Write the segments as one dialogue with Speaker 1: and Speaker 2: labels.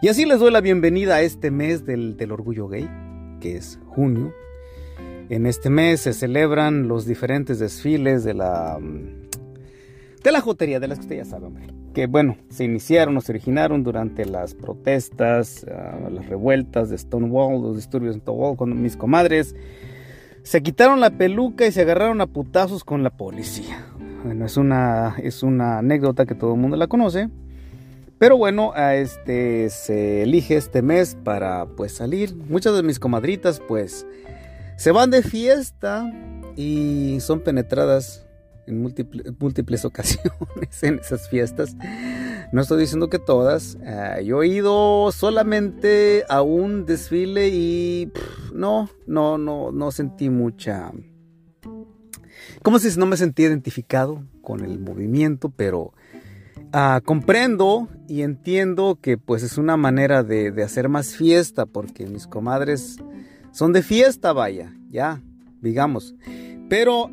Speaker 1: Y así les doy la bienvenida a este mes del, del orgullo gay, que es junio. En este mes se celebran los diferentes desfiles de la de la jotería, de las que usted ya sabe. Que bueno, se iniciaron o se originaron durante las protestas, ah, las revueltas de Stonewall, los disturbios de Stonewall, cuando mis comadres se quitaron la peluca y se agarraron a putazos con la policía. Bueno, es una, es una anécdota que todo el mundo la conoce. Pero bueno, a este se elige este mes para pues salir. Muchas de mis comadritas pues se van de fiesta y son penetradas en múltiples, ocasiones en esas fiestas. No estoy diciendo que todas. Ah, yo he ido solamente a un desfile y no, no, no, no sentí mucha... Como si no me sentí identificado con el movimiento, pero ah, comprendo y entiendo que pues es una manera de, hacer más fiesta, porque mis comadres son de fiesta, vaya, ya, digamos. Pero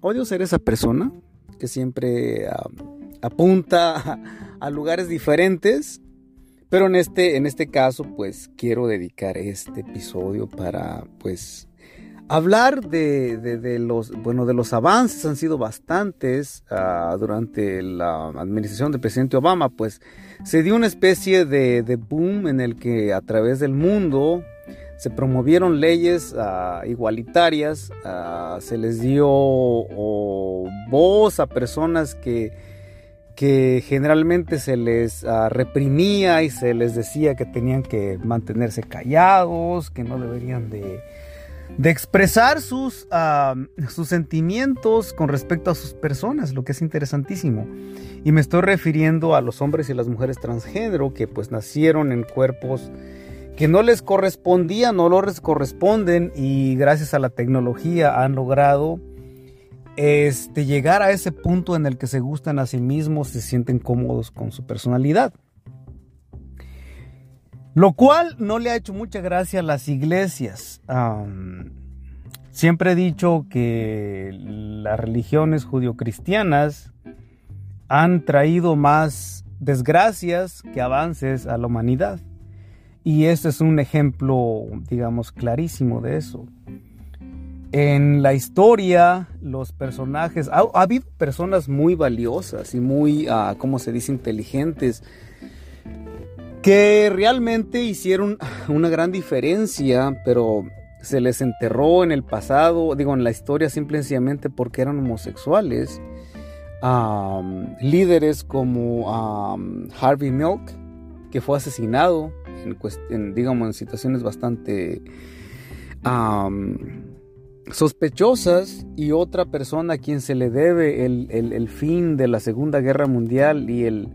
Speaker 1: odio ser esa persona que siempre apunta a, lugares diferentes. Pero en este, en este caso, pues quiero dedicar este episodio para, pues, hablar de, los, bueno, de los avances, han sido bastantes ah, durante la administración del presidente Obama, pues se dio una especie de, boom en el que a través del mundo se promovieron leyes ah, igualitarias, ah, se les dio voz a personas que, que generalmente se les ah, reprimía y se les decía que tenían que mantenerse callados, que no deberían de, de expresar sus, sus sentimientos con respecto a sus personas, lo que es interesantísimo. Y me estoy refiriendo a los hombres y las mujeres transgénero que pues nacieron en cuerpos que no les correspondían, no les corresponden y gracias a la tecnología han logrado este, llegar a ese punto en el que se gustan a sí mismos, se sienten cómodos con su personalidad. Lo cual no le ha hecho mucha gracia a las iglesias. siempre he dicho que las religiones judio-cristianas han traído más desgracias que avances a la humanidad. Y este es un ejemplo, digamos, clarísimo de eso. En la historia, los personajes, ha, habido personas muy valiosas y muy, uh, ¿cómo se dice?, inteligentes, que realmente hicieron una gran diferencia, pero se les enterró en el pasado, digo, en la historia simplemente porque eran homosexuales. líderes como Harvey Milk, que fue asesinado en, digamos, en situaciones bastante sospechosas y otra persona a quien se le debe el, fin de la Segunda Guerra Mundial y el,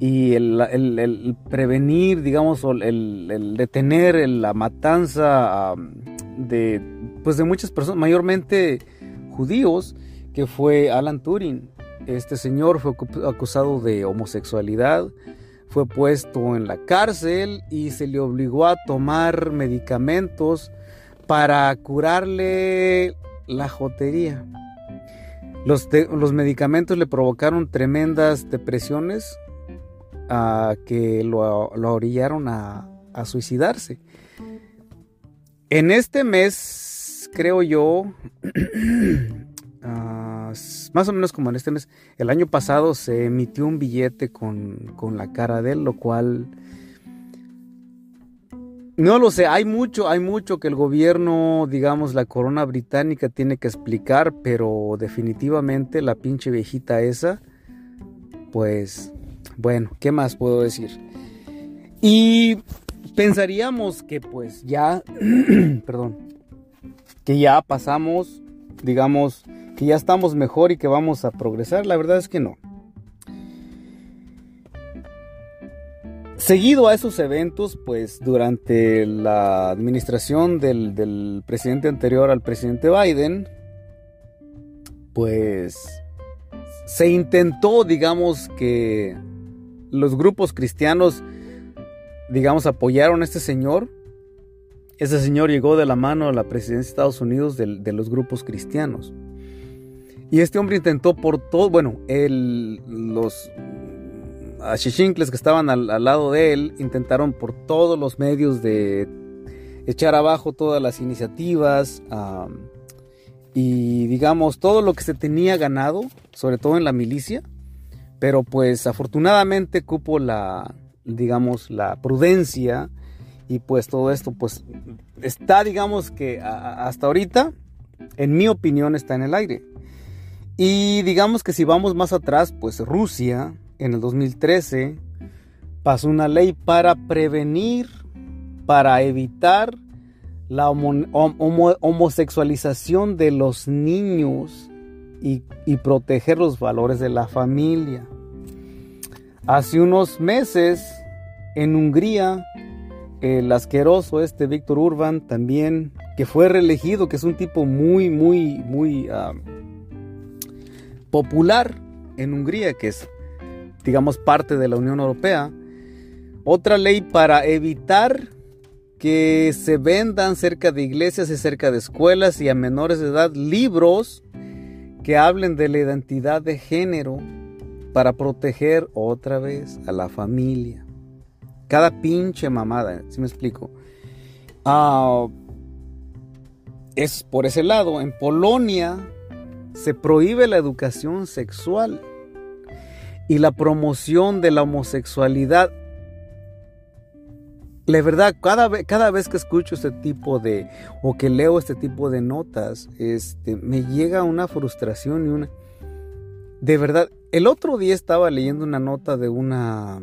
Speaker 1: y el, prevenir, digamos, el, detener la matanza de, pues de muchas personas, mayormente judíos, que fue Alan Turing. Este señor fue acusado de homosexualidad, fue puesto en la cárcel y se le obligó a tomar medicamentos para curarle la jotería. Los, los medicamentos le provocaron tremendas depresiones que lo, lo orillaron a, a suicidarse. En este mes, creo yo, más o menos como en este mes, el año pasado se emitió un billete con, la cara de él, lo cual... No lo sé, hay mucho, hay mucho que el gobierno, digamos, la corona británica tiene que explicar, pero definitivamente la pinche viejita esa, pues, bueno, ¿qué más puedo decir? Y pensaríamos que pues ya, perdón, que ya pasamos, digamos, que ya estamos mejor y que vamos a progresar. La verdad es que no. Seguido a esos eventos, pues durante la administración del, presidente anterior al presidente Biden, pues se intentó, digamos, que los grupos cristianos, digamos, apoyaron a este señor. Ese señor llegó de la mano a la presidencia de Estados Unidos de los grupos cristianos. Y este hombre intentó por todo, bueno, los, a Chichincles que estaban al, lado de él intentaron por todos los medios de echar abajo todas las iniciativas y digamos todo lo que se tenía ganado, sobre todo en la milicia, pero pues afortunadamente cupo la, digamos, la prudencia y pues todo esto pues está digamos que hasta ahorita, en mi opinión, está en el aire. Y digamos que si vamos más atrás, pues Rusia en el 2013 pasó una ley para prevenir, para evitar la homosexualización de los niños y, proteger los valores de la familia. Hace unos meses en Hungría, el asqueroso este Víctor Urban también, que fue reelegido, que es un tipo muy, muy, muy ah, popular en Hungría, que es, digamos, parte de la Unión Europea. Otra ley para evitar que se vendan cerca de iglesias y cerca de escuelas y a menores de edad libros que hablen de la identidad de género para proteger otra vez a la familia. Cada pinche mamada, si me explico. Ah, es por ese lado. En Polonia se prohíbe la educación sexual y la promoción de la homosexualidad. La verdad, cada, vez, cada vez que escucho este tipo de, o que leo este tipo de notas, este, me llega una frustración y una... De verdad, el otro día estaba leyendo una nota de una,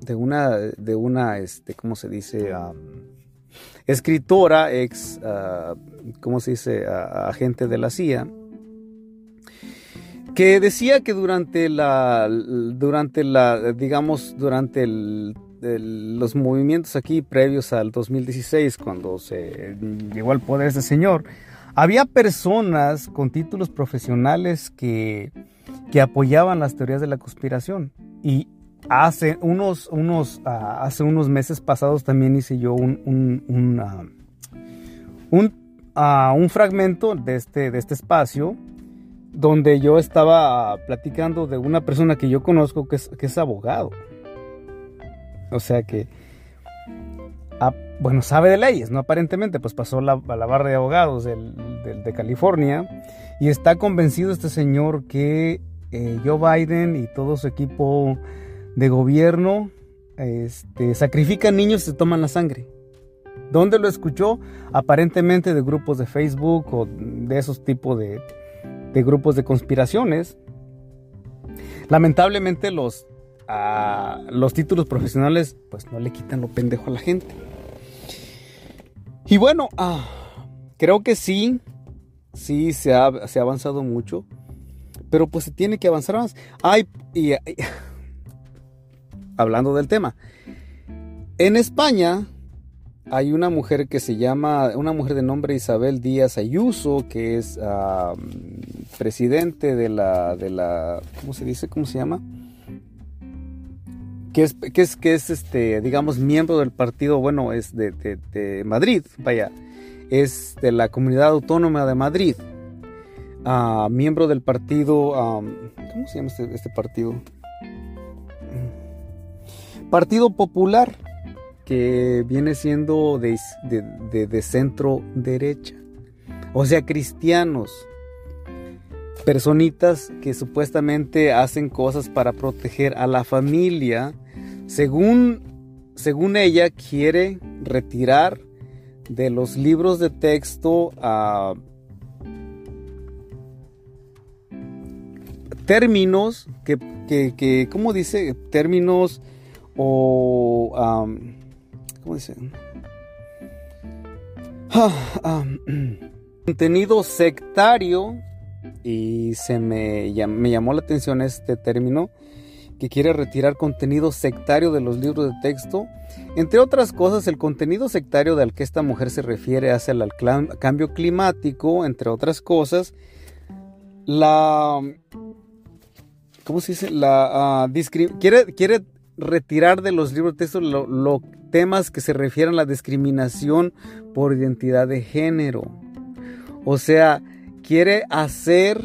Speaker 1: de una, de una, este, ¿cómo se dice? escritora, ex, uh, ¿cómo se dice? agente de la CIA que decía que durante la, durante la, digamos, durante los movimientos aquí previos al 2016, cuando se llegó al poder este señor, había personas con títulos profesionales que, que apoyaban las teorías de la conspiración. Y hace unos, unos, ah, hace unos meses pasados también hice yo un, un, un, ah, ah, un fragmento de este, de este espacio donde yo estaba platicando de una persona que yo conozco que es, abogado. O sea que, ah, bueno, sabe de leyes, ¿no? Aparentemente, pues pasó a la barra de abogados de California y está convencido este señor que eh, Joe Biden y todo su equipo de gobierno este, sacrifican niños y se toman la sangre. ¿Dónde lo escuchó? Aparentemente de grupos de Facebook o de esos tipos de grupos de conspiraciones. Lamentablemente los, ah, los títulos profesionales pues no le quitan lo pendejo a la gente. Y bueno, ah, creo que sí, sí se ha, se ha, avanzado mucho, pero pues se tiene que avanzar más. Ay, y, hablando del tema, en España hay una mujer que se llama, una mujer de nombre Isabel Díaz Ayuso, que es presidente de la, de la, ¿cómo se dice? ¿Cómo se llama? Que es, que es, este, digamos, miembro del partido, bueno, es de, Madrid, vaya, es de la comunidad autónoma de Madrid, ah, miembro del partido, ¿cómo se llama este, este partido? Partido Popular que viene siendo de, de, centro derecha. O sea, cristianos, personitas que supuestamente hacen cosas para proteger a la familia, según, según ella quiere retirar de los libros de texto términos que, que, que ¿cómo dice? Términos o ¿Cómo dice? Ah, contenido sectario. Y se me, me llamó la atención este término que quiere retirar contenido sectario de los libros de texto. Entre otras cosas, el contenido sectario al que esta mujer se refiere hacia el cambio climático, entre otras cosas. La. ¿Cómo se dice? La. Quiere, quiere retirar de los libros de texto los temas que se refieren a la discriminación por identidad de género. O sea, quiere hacer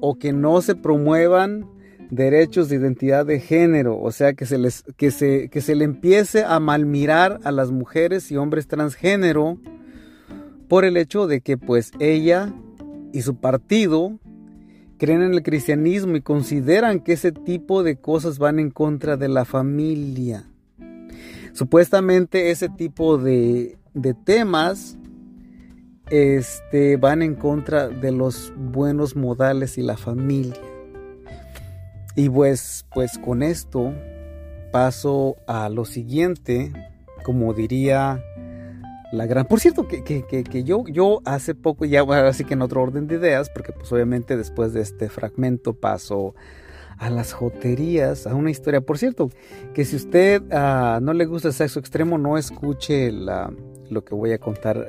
Speaker 1: o que no se promuevan derechos de identidad de género, o sea, que se, les, que se, que se le empiece a malmirar a las mujeres y hombres transgénero por el hecho de que pues ella y su partido creen en el cristianismo y consideran que ese tipo de cosas van en contra de la familia. Supuestamente ese tipo de, de temas este, van en contra de los buenos modales y la familia. Y pues, pues con esto paso a lo siguiente, como diría la gran... Por cierto, que, que, yo, yo hace poco, ya así que en otro orden de ideas, porque pues obviamente después de este fragmento paso a las joterías, a una historia. Por cierto, que si usted ah, no le gusta el sexo extremo, no escuche la, lo que voy a contar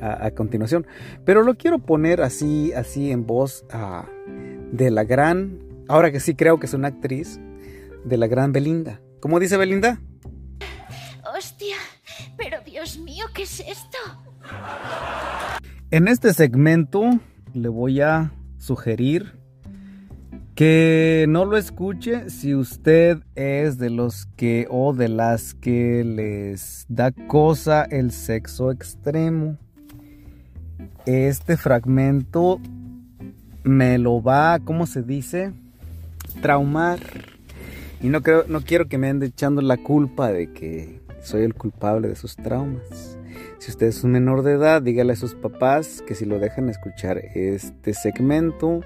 Speaker 1: a, continuación. Pero lo quiero poner así, así en voz ah, de la gran, ahora que sí creo que es una actriz, de la gran Belinda. ¿Cómo dice Belinda?
Speaker 2: Hostia, pero Dios mío, ¿qué es esto?
Speaker 1: En este segmento le voy a sugerir que no lo escuche si usted es de los que o de las que les da cosa el sexo extremo. Este fragmento me lo va, ¿cómo se dice? Traumar. Y no, creo, no quiero que me ande echando la culpa de que soy el culpable de sus traumas. Si usted es un menor de edad, dígale a sus papás que si lo dejan escuchar este segmento,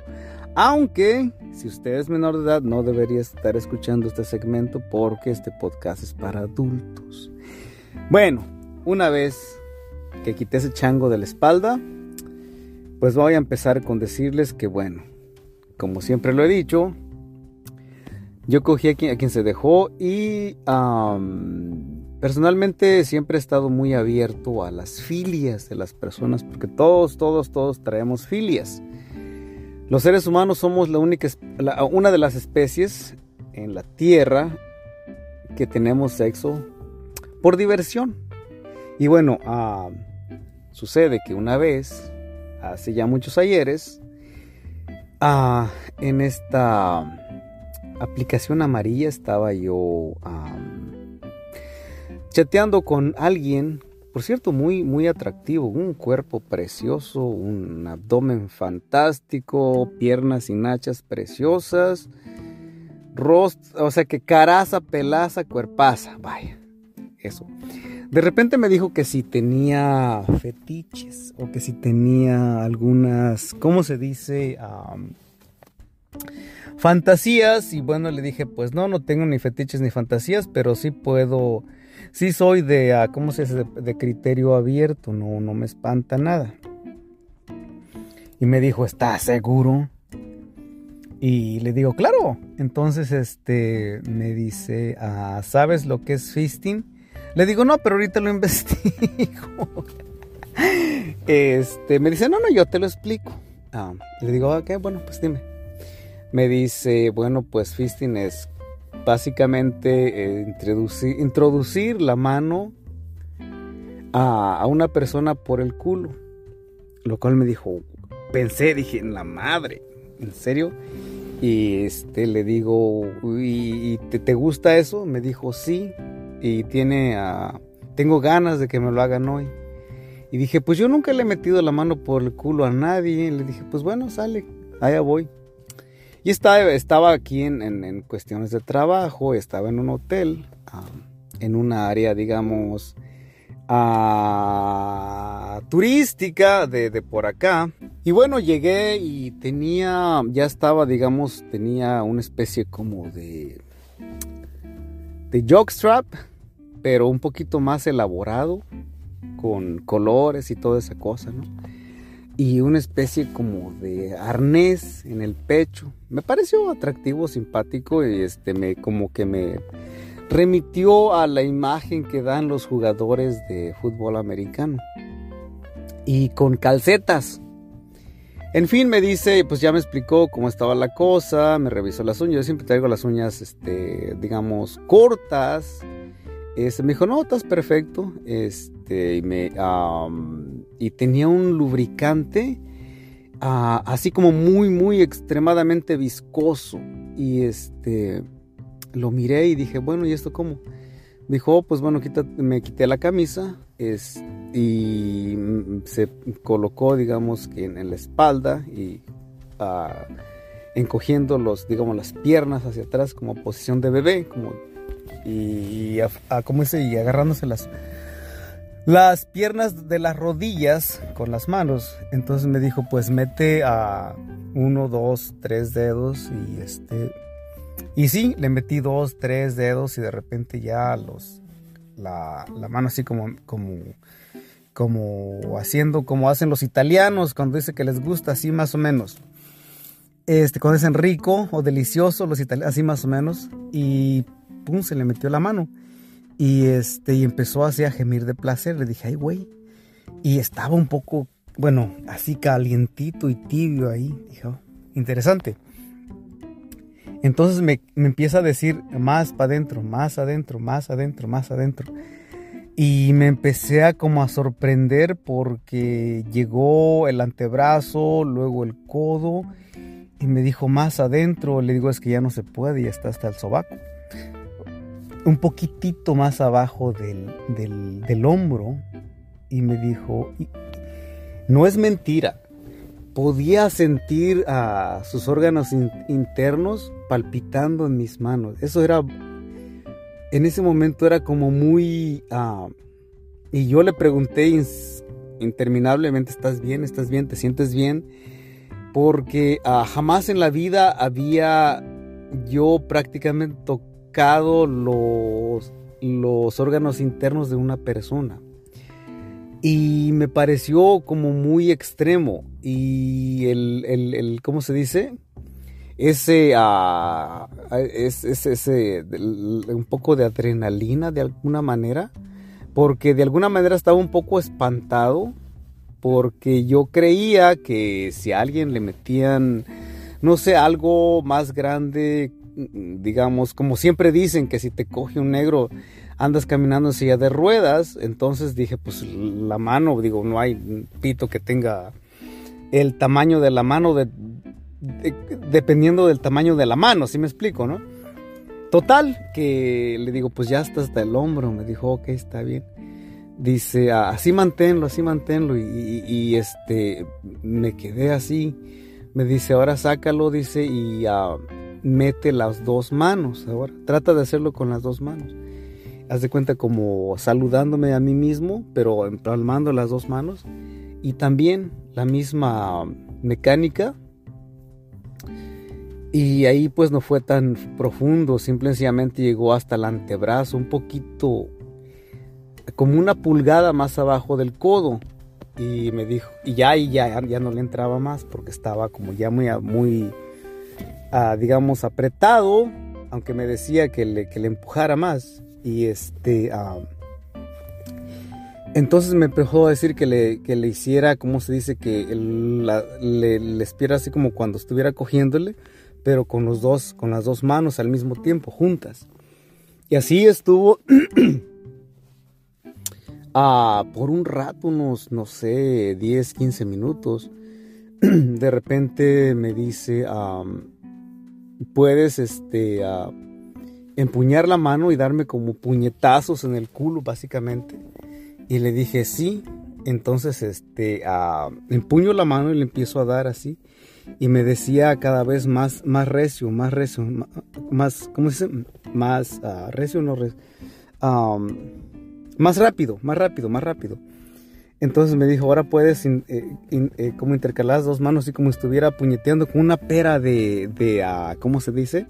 Speaker 1: aunque si usted es menor de edad no debería estar escuchando este segmento porque este podcast es para adultos. Bueno, una vez que quité ese chango de la espalda, pues voy a empezar con decirles que bueno, como siempre lo he dicho, yo cogí a quien, se dejó y personalmente siempre he estado muy abierto a las filias de las personas porque todos, todos, todos traemos filias. Los seres humanos somos la única, una de las especies en la Tierra que tenemos sexo por diversión. Y bueno, sucede que una vez, hace ya muchos ayeres, ah, en esta aplicación amarilla estaba yo chateando con alguien por cierto, muy, muy atractivo, un cuerpo precioso, un abdomen fantástico, piernas y nachas preciosas, rostro, o sea que caraza, pelaza, cuerpaza, vaya, eso. De repente me dijo que si tenía fetiches o que si tenía algunas, ¿cómo se dice? Fantasías y bueno, le dije, pues no, no tengo ni fetiches ni fantasías, pero sí puedo sí soy de, ah, ¿cómo se dice? De, criterio abierto, no, no me espanta nada. Y me dijo, ¿estás seguro? Y le digo, claro. Entonces, este, me dice, ah, ¿sabes lo que es fisting? Le digo, no, pero ahorita lo investigo. este, me dice, no, no, yo te lo explico. Ah, le digo, ok, bueno, pues dime. Me dice, bueno, pues fisting es básicamente eh, introducir, la mano a, una persona por el culo. Lo cual me dijo, pensé, dije, en la madre, ¿en serio? Y este le digo, ¿y, te, gusta eso? Me dijo, sí. Y tiene, tengo ganas de que me lo hagan hoy. Y dije, pues yo nunca le he metido la mano por el culo a nadie. Y le dije, pues bueno, sale, allá voy. Y estaba, estaba aquí en, cuestiones de trabajo, estaba en un hotel, en una área, digamos, turística de, de, por acá. Y bueno, llegué y tenía, ya estaba, digamos, tenía una especie como de, de jockstrap, pero un poquito más elaborado, con colores y toda esa cosa, ¿no? Y una especie como de arnés en el pecho. Me pareció atractivo, simpático y este me como que me remitió a la imagen que dan los jugadores de fútbol americano. Y con calcetas. En fin, me dice, pues ya me explicó cómo estaba la cosa, me revisó las uñas. Yo siempre traigo las uñas, este, digamos, cortas. Este, me dijo, no, estás perfecto. Este, y me, y tenía un lubricante ah, así como muy, muy extremadamente viscoso. y este, lo miré y dije, bueno, ¿y esto cómo? Dijo, oh, pues bueno, me quité la camisa es, y se colocó, digamos, que en, la espalda y uh, encogiendo digamos, las piernas hacia atrás como posición de bebé, como y, como dice, y agarrándose las, las piernas de las rodillas con las manos. Entonces me dijo, pues mete a uno, dos, tres dedos y este... Y sí, le metí dos, tres dedos y de repente ya los... La, mano así como, como, como haciendo como hacen los italianos cuando dice que les gusta así más o menos. Este, cuando dicen rico o delicioso, los italianos, así más o menos. Y pum, se le metió la mano. Y, este, y empezó así a gemir de placer. Le dije, ay, güey. Y estaba un poco, bueno, así calientito y tibio ahí. Dije, oh, interesante. Entonces me, me, empieza a decir más para adentro, más adentro, más adentro, más adentro. Y me empecé a como a sorprender porque llegó el antebrazo, luego el codo y me dijo más adentro. Le digo es que ya no se puede, ya está hasta el sobaco un poquitito más abajo del, hombro y me dijo, no es mentira, podía sentir a sus órganos internos palpitando en mis manos. Eso era, en ese momento era como muy... Ah, y yo le pregunté interminablemente, ¿estás bien? ¿Estás bien? ¿Te sientes bien? Porque ah, jamás en la vida había yo prácticamente los, los órganos internos de una persona. Y me pareció como muy extremo. Y el, el, ¿cómo se dice? Ese, uh, es, ese, un poco de adrenalina de alguna manera. Porque de alguna manera estaba un poco espantado. Porque yo creía que si a alguien le metían, no sé, algo más grande digamos, como siempre dicen que si te coge un negro andas caminando en silla de ruedas, entonces dije, pues la mano, digo, no hay pito que tenga el tamaño de la mano dependiendo del tamaño de la mano, si me explico, no? Total, que le digo, pues ya está hasta el hombro, me dijo, ok, está bien. Dice, ah, así manténlo, así manténlo, y, este, me quedé así. Me dice, ahora sácalo, dice, y uh, mete las dos manos ahora. Trata de hacerlo con las dos manos. Haz de cuenta como saludándome a mí mismo, pero empalmando las dos manos. Y también la misma mecánica. Y ahí pues no fue tan profundo, simplemente llegó hasta el antebrazo, un poquito, como una pulgada más abajo del codo. Y me dijo, y ya, y ya, ya no le entraba más porque estaba como ya muy, muy digamos, apretado, aunque me decía que le, que le empujara más. Y este, entonces me empezó a decir que le, que le hiciera, como se dice, que le, le espiera así como cuando estuviera cogiéndole, pero con los dos, con las dos manos al mismo tiempo, juntas. Y así estuvo por un rato, unos, no sé, 10, 15 minutos. De repente me dice, puedes este, empuñar la mano y darme como puñetazos en el culo, básicamente. Y le dije, sí. Entonces, este, empuño la mano y le empiezo a dar así. Y me decía cada vez más, más recio, más recio, más, ¿cómo se dice? Más uh, recio, no recio. más rápido, más rápido, más rápido. Entonces me dijo, ahora puedes eh, eh, como intercalar las dos manos y como estuviera puñeteando con una pera de, de uh, ¿cómo se dice?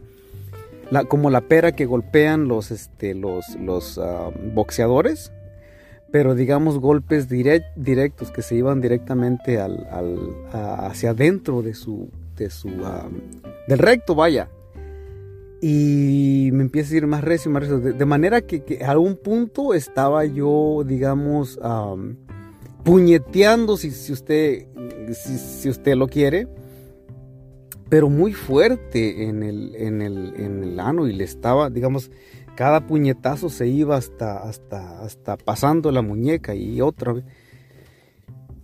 Speaker 1: La, como la pera que golpean los, este, los, los uh, boxeadores, pero digamos golpes directos que se iban directamente al, al, hacia adentro de su, de su, um, del recto, vaya. Y me empieza a ir más recio, más recio. De, manera que, que, a algún punto estaba yo, digamos, um, puñeteando si, si usted, si, usted lo quiere, pero muy fuerte en el, en, el, en el ano y le estaba, digamos, cada puñetazo se iba hasta, hasta, hasta pasando la muñeca y otra vez.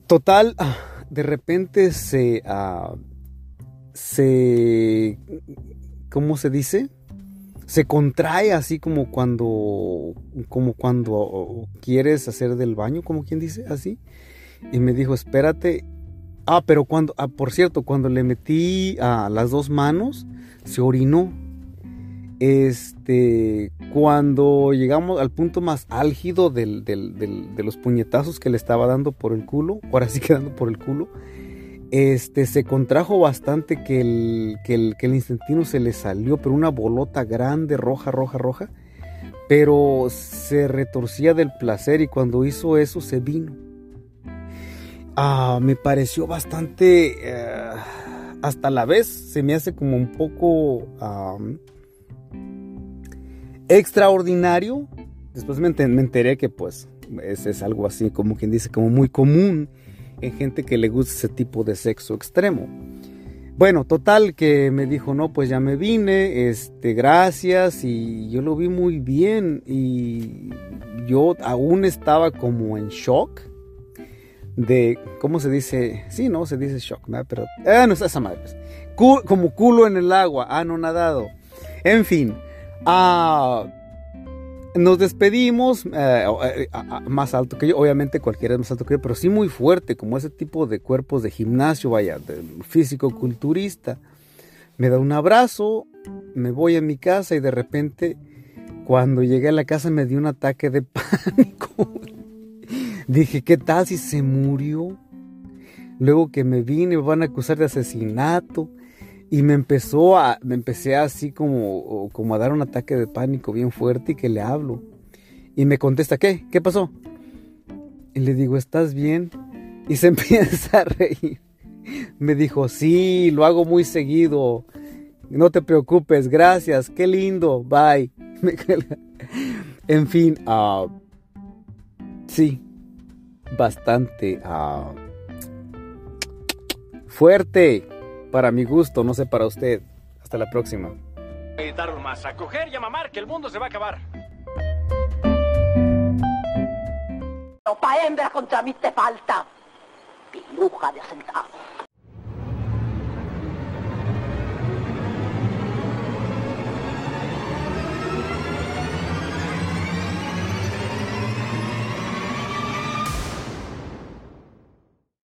Speaker 1: Total, ah, de repente se, uh, se, ¿cómo se dice? Se contrae así como cuando, como cuando quieres hacer del baño, como quien dice, así. Y me dijo, espérate. Ah, pero cuando, ah, por cierto, cuando le metí a las dos manos, se orinó. Este, cuando llegamos al punto más álgido del, de los puñetazos que le estaba dando por el culo, ahora sí quedando por el culo, este, se contrajo bastante que el, que el, que el instantino se le salió, pero una bolota grande, roja, roja, roja, pero se retorcía del placer y cuando hizo eso se vino. Ah, me pareció bastante, eh, hasta la vez se me hace como un poco extraordinario. Después me, enteré que pues es, es algo así como quien dice, como muy común en gente que le gusta ese tipo de sexo extremo. Bueno, total que me dijo, no, pues ya me vine, este, gracias, y yo lo vi muy bien, y yo aún estaba como en shock de, ¿cómo se dice? Sí, no, se dice shock, ¿no? pero, ah, no es esa madre, pues. como culo en el agua, ah, no nadado. En fin, ah, nos despedimos, eh, eh, más alto que yo, obviamente cualquiera es más alto que yo, pero sí muy fuerte, como ese tipo de cuerpos de gimnasio, vaya, de físico culturista. Me da un abrazo, me voy a mi casa y de repente, cuando llegué a la casa me dio un ataque de pánico. Dije, ¿qué tal si se murió? Luego que me vine, me van a acusar de asesinato. Y me empezó a, me empecé así como, como a dar un ataque de pánico bien fuerte y que le hablo. Y me contesta, ¿qué? ¿Qué pasó? Y le digo, ¿estás bien? Y se empieza a reír. Me dijo, sí, lo hago muy seguido. No te preocupes, gracias, qué lindo, bye. en fin, uh, sí, bastante uh, fuerte para mi gusto, no sé para usted. Hasta la próxima.
Speaker 3: Editar más, a coger y a mamar, que el mundo se va a acabar.
Speaker 4: Pa' hembra contra mí te falta. Piluja de asentado.